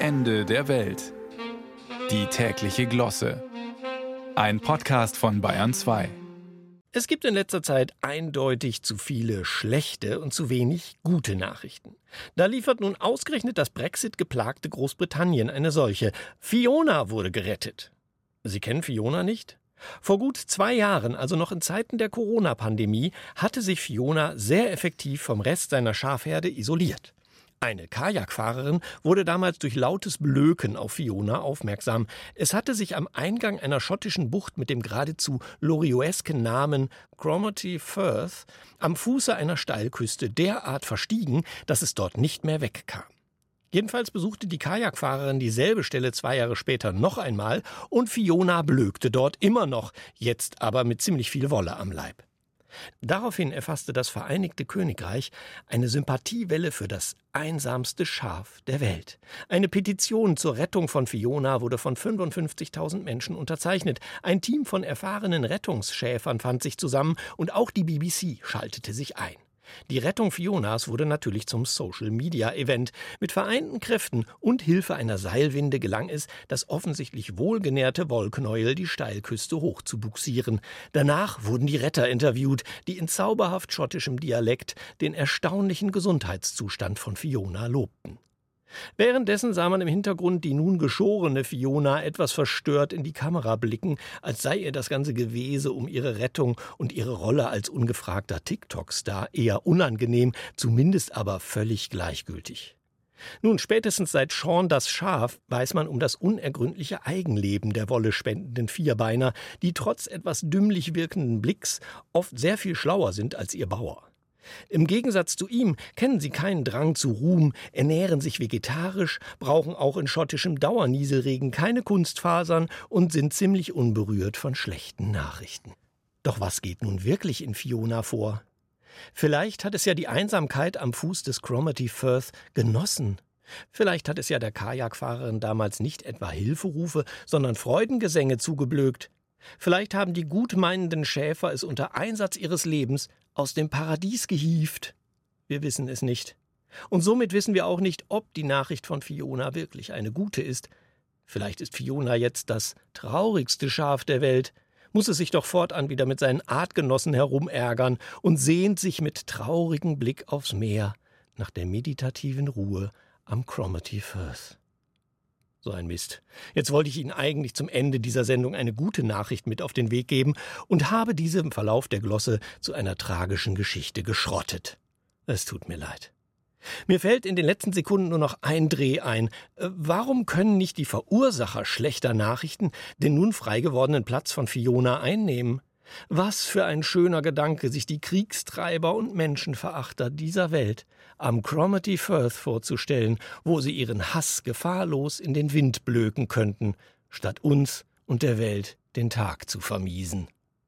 Ende der Welt. Die tägliche Glosse. Ein Podcast von Bayern 2. Es gibt in letzter Zeit eindeutig zu viele schlechte und zu wenig gute Nachrichten. Da liefert nun ausgerechnet das Brexit geplagte Großbritannien eine solche. Fiona wurde gerettet. Sie kennen Fiona nicht? Vor gut zwei Jahren, also noch in Zeiten der Corona-Pandemie, hatte sich Fiona sehr effektiv vom Rest seiner Schafherde isoliert. Eine Kajakfahrerin wurde damals durch lautes Blöken auf Fiona aufmerksam. Es hatte sich am Eingang einer schottischen Bucht mit dem geradezu lorioesken Namen Cromarty Firth am Fuße einer Steilküste derart verstiegen, dass es dort nicht mehr wegkam. Jedenfalls besuchte die Kajakfahrerin dieselbe Stelle zwei Jahre später noch einmal und Fiona blökte dort immer noch, jetzt aber mit ziemlich viel Wolle am Leib. Daraufhin erfasste das Vereinigte Königreich eine Sympathiewelle für das einsamste Schaf der Welt. Eine Petition zur Rettung von Fiona wurde von 55.000 Menschen unterzeichnet. Ein Team von erfahrenen Rettungsschäfern fand sich zusammen und auch die BBC schaltete sich ein. Die Rettung Fionas wurde natürlich zum Social-Media-Event. Mit vereinten Kräften und Hilfe einer Seilwinde gelang es, das offensichtlich wohlgenährte Wollknäuel die Steilküste hoch zu buxieren. Danach wurden die Retter interviewt, die in zauberhaft schottischem Dialekt den erstaunlichen Gesundheitszustand von Fiona lobten. Währenddessen sah man im Hintergrund die nun geschorene Fiona etwas verstört in die Kamera blicken, als sei ihr das ganze Gewese um ihre Rettung und ihre Rolle als ungefragter TikTok-Star eher unangenehm, zumindest aber völlig gleichgültig. Nun, spätestens seit Sean das Schaf weiß man um das unergründliche Eigenleben der Wolle spendenden Vierbeiner, die trotz etwas dümmlich wirkenden Blicks oft sehr viel schlauer sind als ihr Bauer. Im Gegensatz zu ihm kennen sie keinen Drang zu Ruhm, ernähren sich vegetarisch, brauchen auch in schottischem Dauernieselregen keine Kunstfasern und sind ziemlich unberührt von schlechten Nachrichten. Doch was geht nun wirklich in Fiona vor? Vielleicht hat es ja die Einsamkeit am Fuß des Cromarty Firth genossen. Vielleicht hat es ja der Kajakfahrerin damals nicht etwa Hilferufe, sondern Freudengesänge zugeblökt. Vielleicht haben die gutmeinenden Schäfer es unter Einsatz ihres Lebens aus dem Paradies gehieft. Wir wissen es nicht. Und somit wissen wir auch nicht, ob die Nachricht von Fiona wirklich eine gute ist. Vielleicht ist Fiona jetzt das traurigste Schaf der Welt, muss es sich doch fortan wieder mit seinen Artgenossen herumärgern und sehnt sich mit traurigem Blick aufs Meer nach der meditativen Ruhe am Cromarty Firth. So ein Mist. Jetzt wollte ich Ihnen eigentlich zum Ende dieser Sendung eine gute Nachricht mit auf den Weg geben und habe diese im Verlauf der Glosse zu einer tragischen Geschichte geschrottet. Es tut mir leid. Mir fällt in den letzten Sekunden nur noch ein Dreh ein. Äh, warum können nicht die Verursacher schlechter Nachrichten den nun frei gewordenen Platz von Fiona einnehmen? Was für ein schöner Gedanke, sich die Kriegstreiber und Menschenverachter dieser Welt am Cromarty Firth vorzustellen, wo sie ihren Hass gefahrlos in den Wind blöken könnten, statt uns und der Welt den Tag zu vermiesen.